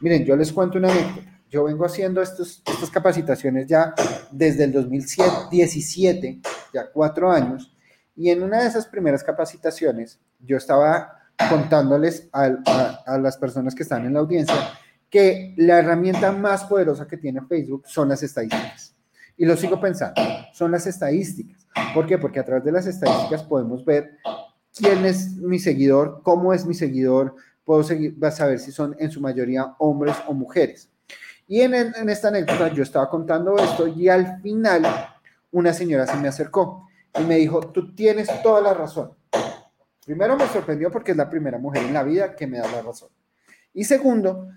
Miren, yo les cuento una anécdota yo vengo haciendo estas capacitaciones ya desde el 2017, ya cuatro años, y en una de esas primeras capacitaciones yo estaba contándoles a, las personas que están en la audiencia que la herramienta más poderosa que tiene Facebook son las estadísticas. Y lo sigo pensando, son las estadísticas. ¿Por qué? Porque a través de las estadísticas podemos ver quién es mi seguidor, cómo es mi seguidor, puedo seguir, saber si son en su mayoría hombres o mujeres. Y en, en esta anécdota yo estaba contando esto y al final una señora se me acercó y me dijo, tú tienes toda la razón. Primero me sorprendió porque es la primera mujer en la vida que me da la razón. Y segundo,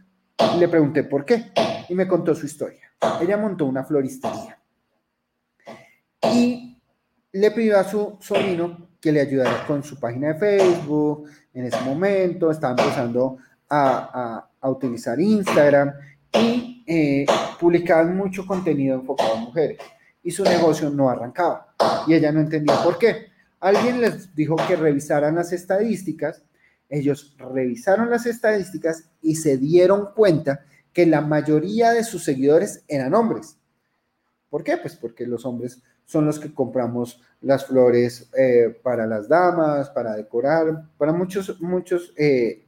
le pregunté por qué y me contó su historia. Ella montó una floristería y le pidió a su sobrino que le ayudara con su página de Facebook. En ese momento estaba empezando a, a, utilizar Instagram y eh, publicaban mucho contenido enfocado a mujeres y su negocio no arrancaba y ella no entendía por qué. Alguien les dijo que revisaran las estadísticas, ellos revisaron las estadísticas y se dieron cuenta que la mayoría de sus seguidores eran hombres. ¿Por qué? Pues porque los hombres son los que compramos las flores eh, para las damas, para decorar, para muchos, muchos, eh,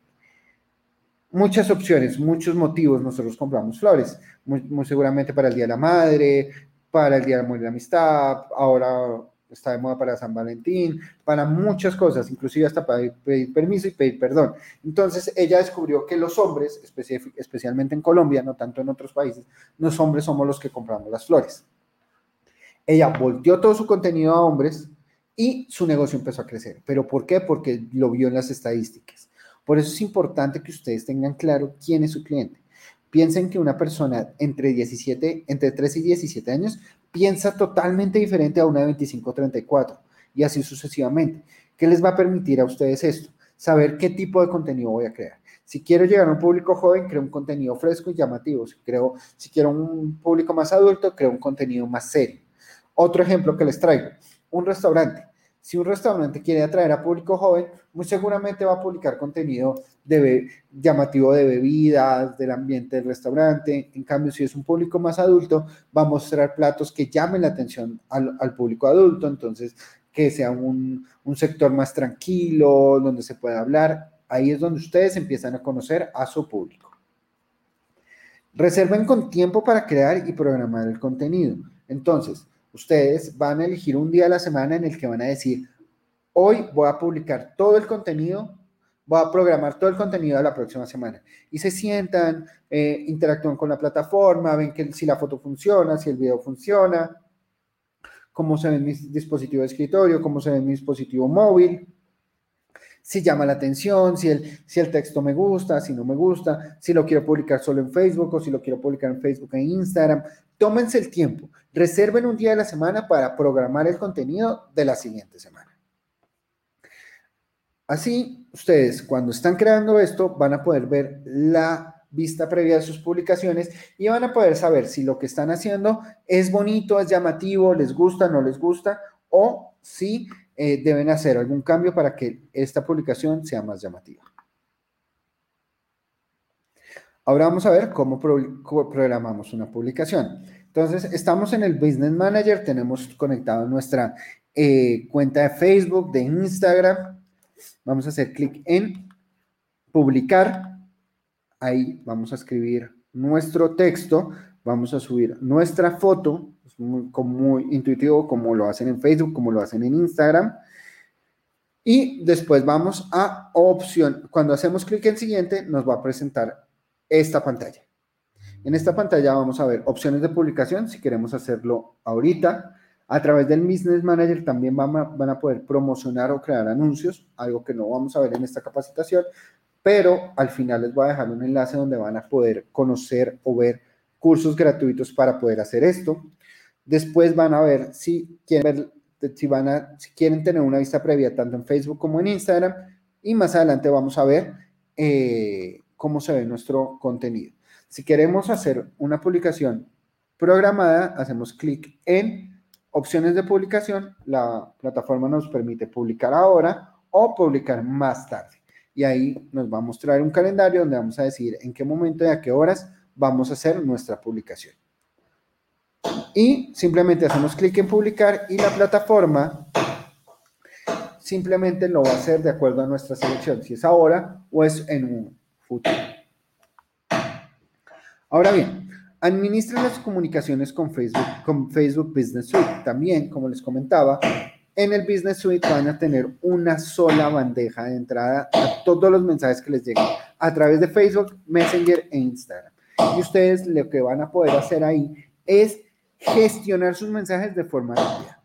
muchas opciones, muchos motivos nosotros compramos flores. Muy, seguramente para el Día de la Madre, para el Día del Amor y la Amistad, ahora está de moda para San Valentín, para muchas cosas, inclusive hasta para pedir permiso y pedir perdón. Entonces ella descubrió que los hombres, especialmente en Colombia, no tanto en otros países, los hombres somos los que compramos las flores. Ella volteó todo su contenido a hombres y su negocio empezó a crecer. ¿Pero por qué? Porque lo vio en las estadísticas. Por eso es importante que ustedes tengan claro quién es su cliente. Piensen que una persona entre 17, entre 13 y 17 años piensa totalmente diferente a una de 25 o 34 y así sucesivamente. ¿Qué les va a permitir a ustedes esto? Saber qué tipo de contenido voy a crear. Si quiero llegar a un público joven, creo un contenido fresco y llamativo. Si, si quiero un público más adulto, creo un contenido más serio. Otro ejemplo que les traigo, un restaurante. Si un restaurante quiere atraer a público joven, muy seguramente va a publicar contenido de llamativo de bebidas, del ambiente del restaurante. En cambio, si es un público más adulto, va a mostrar platos que llamen la atención al, público adulto. Entonces, que sea un, un sector más tranquilo, donde se pueda hablar. Ahí es donde ustedes empiezan a conocer a su público. Reserven con tiempo para crear y programar el contenido. Entonces, Ustedes van a elegir un día a la semana en el que van a decir, hoy voy a publicar todo el contenido, voy a programar todo el contenido de la próxima semana. Y se sientan, eh, interactúan con la plataforma, ven que si la foto funciona, si el video funciona, cómo se ve mi dispositivo de escritorio, cómo se ve mi dispositivo móvil si llama la atención, si el, si el texto me gusta, si no me gusta, si lo quiero publicar solo en Facebook o si lo quiero publicar en Facebook e Instagram. Tómense el tiempo, reserven un día de la semana para programar el contenido de la siguiente semana. Así, ustedes cuando están creando esto van a poder ver la vista previa de sus publicaciones y van a poder saber si lo que están haciendo es bonito, es llamativo, les gusta, no les gusta o si eh, deben hacer algún cambio para que esta publicación sea más llamativa. Ahora vamos a ver cómo, programamos una publicación. Entonces, estamos en el Business Manager, tenemos conectado nuestra eh, cuenta de Facebook, de Instagram. Vamos a hacer clic en publicar. Ahí vamos a escribir nuestro texto, vamos a subir nuestra foto muy, muy intuitivo como lo hacen en Facebook, como lo hacen en Instagram. Y después vamos a opción. Cuando hacemos clic en siguiente, nos va a presentar esta pantalla. En esta pantalla vamos a ver opciones de publicación, si queremos hacerlo ahorita. A través del Business Manager también van a, van a poder promocionar o crear anuncios, algo que no vamos a ver en esta capacitación, pero al final les voy a dejar un enlace donde van a poder conocer o ver cursos gratuitos para poder hacer esto. Después van a ver si quieren, a, si quieren tener una vista previa tanto en Facebook como en Instagram. Y más adelante vamos a ver eh, cómo se ve nuestro contenido. Si queremos hacer una publicación programada, hacemos clic en opciones de publicación. La plataforma nos permite publicar ahora o publicar más tarde. Y ahí nos va a mostrar un calendario donde vamos a decir en qué momento y a qué horas vamos a hacer nuestra publicación y simplemente hacemos clic en publicar y la plataforma simplemente lo va a hacer de acuerdo a nuestra selección, si es ahora o es en un futuro. Ahora bien, administren las comunicaciones con Facebook, con Facebook Business Suite. También, como les comentaba, en el Business Suite van a tener una sola bandeja de entrada a todos los mensajes que les lleguen a través de Facebook, Messenger e Instagram. Y ustedes lo que van a poder hacer ahí es gestionar sus mensajes de forma rápida.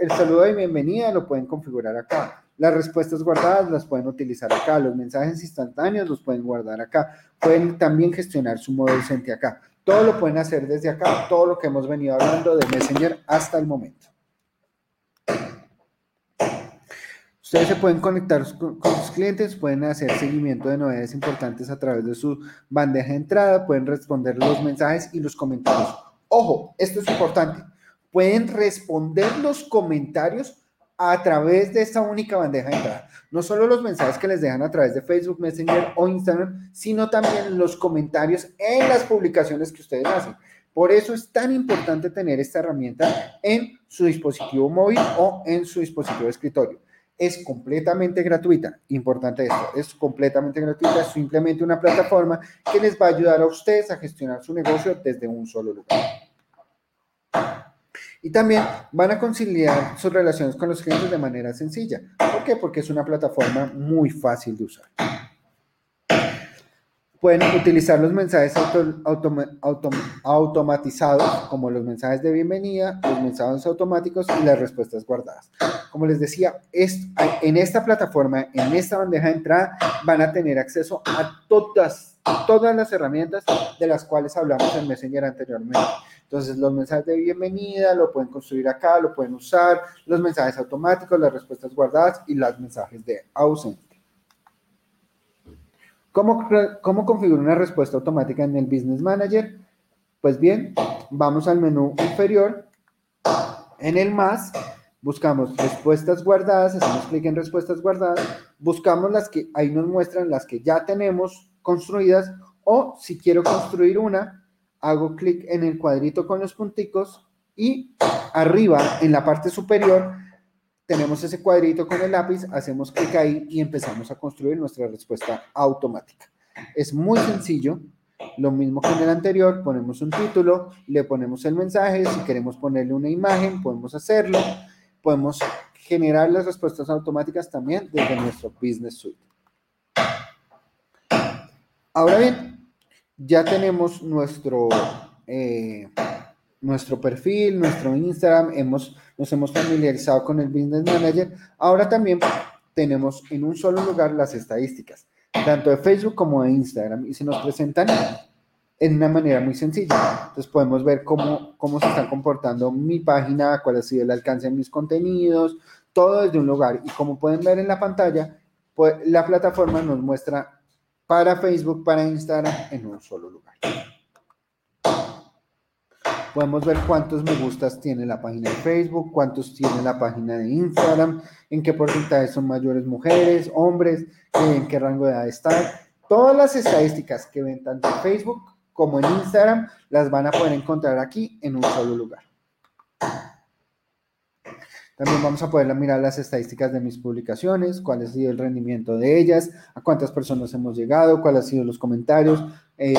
el saludo de bienvenida lo pueden configurar acá. Las respuestas guardadas las pueden utilizar acá. Los mensajes instantáneos los pueden guardar acá. Pueden también gestionar su modo docente acá. Todo lo pueden hacer desde acá. Todo lo que hemos venido hablando de Messenger hasta el momento. Ustedes se pueden conectar con, sus clientes, pueden hacer seguimiento de novedades importantes a través de su bandeja de entrada, pueden responder los mensajes y los comentarios. Ojo, esto es importante. Pueden responder los comentarios a través de esta única bandeja de entrada. No solo los mensajes que les dejan a través de Facebook, Messenger o Instagram, sino también los comentarios en las publicaciones que ustedes hacen. Por eso es tan importante tener esta herramienta en su dispositivo móvil o en su dispositivo de escritorio es completamente gratuita. Importante esto, es completamente gratuita, es simplemente una plataforma que les va a ayudar a ustedes a gestionar su negocio desde un solo lugar. Y también van a conciliar sus relaciones con los clientes de manera sencilla. ¿Por qué? Porque es una plataforma muy fácil de usar. Pueden utilizar los mensajes automatizados, como los mensajes de bienvenida, los mensajes automáticos y las respuestas guardadas. Como les decía, en esta plataforma, en esta bandeja de entrada, van a tener acceso a todas, todas las herramientas de las cuales hablamos en Messenger anteriormente. Entonces, los mensajes de bienvenida lo pueden construir acá, lo pueden usar, los mensajes automáticos, las respuestas guardadas y los mensajes de ausente. ¿Cómo, ¿Cómo configurar una respuesta automática en el Business Manager? Pues bien, vamos al menú inferior. En el más, buscamos respuestas guardadas, hacemos clic en respuestas guardadas, buscamos las que ahí nos muestran las que ya tenemos construidas o si quiero construir una, hago clic en el cuadrito con los punticos y arriba en la parte superior tenemos ese cuadrito con el lápiz, hacemos clic ahí y empezamos a construir nuestra respuesta automática. Es muy sencillo, lo mismo que en el anterior, ponemos un título, le ponemos el mensaje, si queremos ponerle una imagen, podemos hacerlo, podemos generar las respuestas automáticas también desde nuestro Business Suite. Ahora bien, ya tenemos nuestro... Eh, nuestro perfil, nuestro Instagram, hemos, nos hemos familiarizado con el Business Manager. Ahora también tenemos en un solo lugar las estadísticas, tanto de Facebook como de Instagram, y se nos presentan en una manera muy sencilla. Entonces podemos ver cómo, cómo se está comportando mi página, cuál ha sido el alcance de mis contenidos, todo desde un lugar. Y como pueden ver en la pantalla, pues, la plataforma nos muestra para Facebook, para Instagram, en un solo lugar. Podemos ver cuántos me gustas tiene la página de Facebook, cuántos tiene la página de Instagram, en qué porcentaje son mayores mujeres, hombres, en qué rango de edad están. Todas las estadísticas que ven tanto en Facebook como en Instagram las van a poder encontrar aquí en un solo lugar. También vamos a poder mirar las estadísticas de mis publicaciones, cuál ha sido el rendimiento de ellas, a cuántas personas hemos llegado, cuáles han sido los comentarios, eh,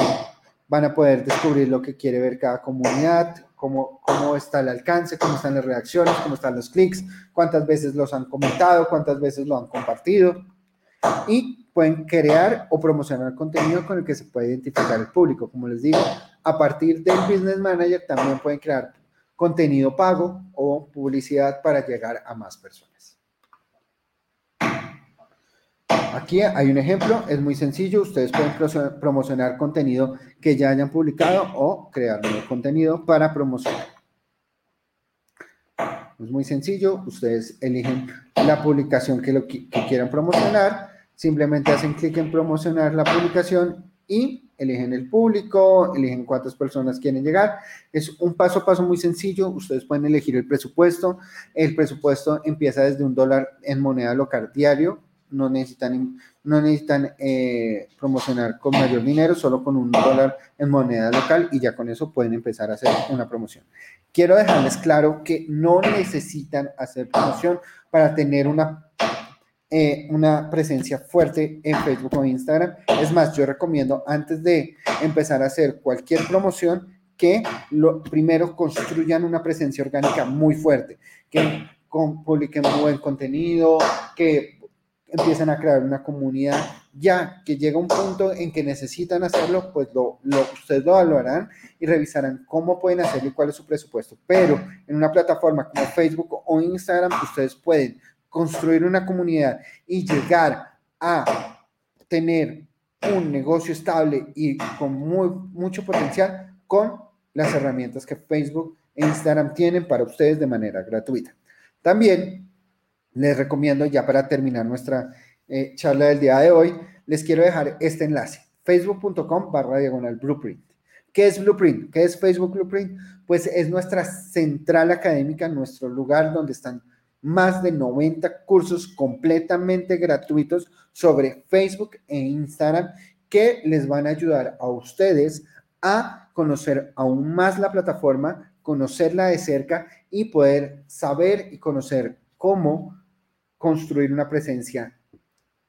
van a poder descubrir lo que quiere ver cada comunidad, cómo, cómo está el alcance, cómo están las reacciones, cómo están los clics, cuántas veces los han comentado, cuántas veces lo han compartido. Y pueden crear o promocionar contenido con el que se puede identificar el público. Como les digo, a partir del Business Manager también pueden crear contenido pago o publicidad para llegar a más personas. Aquí hay un ejemplo, es muy sencillo, ustedes pueden promocionar contenido que ya hayan publicado o crear nuevo contenido para promocionar. Es muy sencillo, ustedes eligen la publicación que, lo, que quieran promocionar, simplemente hacen clic en promocionar la publicación y eligen el público, eligen cuántas personas quieren llegar. Es un paso a paso muy sencillo. Ustedes pueden elegir el presupuesto. El presupuesto empieza desde un dólar en moneda local diario no necesitan, no necesitan eh, promocionar con mayor dinero, solo con un dólar en moneda local y ya con eso pueden empezar a hacer una promoción. Quiero dejarles claro que no necesitan hacer promoción para tener una, eh, una presencia fuerte en Facebook o Instagram. Es más, yo recomiendo antes de empezar a hacer cualquier promoción que lo, primero construyan una presencia orgánica muy fuerte, que publiquen buen contenido, que empiecen a crear una comunidad, ya que llega un punto en que necesitan hacerlo, pues lo, ustedes lo evaluarán y revisarán cómo pueden hacerlo y cuál es su presupuesto. Pero en una plataforma como Facebook o Instagram, ustedes pueden construir una comunidad y llegar a tener un negocio estable y con muy, mucho potencial con las herramientas que Facebook e Instagram tienen para ustedes de manera gratuita. También les recomiendo, ya para terminar nuestra eh, charla del día de hoy, les quiero dejar este enlace, facebook.com barra diagonal blueprint. ¿Qué es Blueprint? ¿Qué es Facebook Blueprint? Pues es nuestra central académica, nuestro lugar donde están más de 90 cursos completamente gratuitos sobre Facebook e Instagram que les van a ayudar a ustedes a conocer aún más la plataforma, conocerla de cerca y poder saber y conocer cómo construir una presencia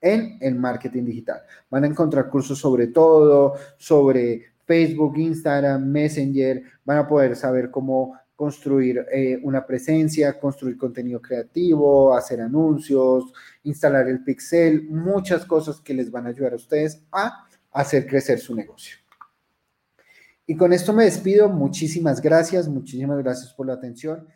en el marketing digital. Van a encontrar cursos sobre todo, sobre Facebook, Instagram, Messenger, van a poder saber cómo construir eh, una presencia, construir contenido creativo, hacer anuncios, instalar el pixel, muchas cosas que les van a ayudar a ustedes a hacer crecer su negocio. Y con esto me despido. Muchísimas gracias, muchísimas gracias por la atención.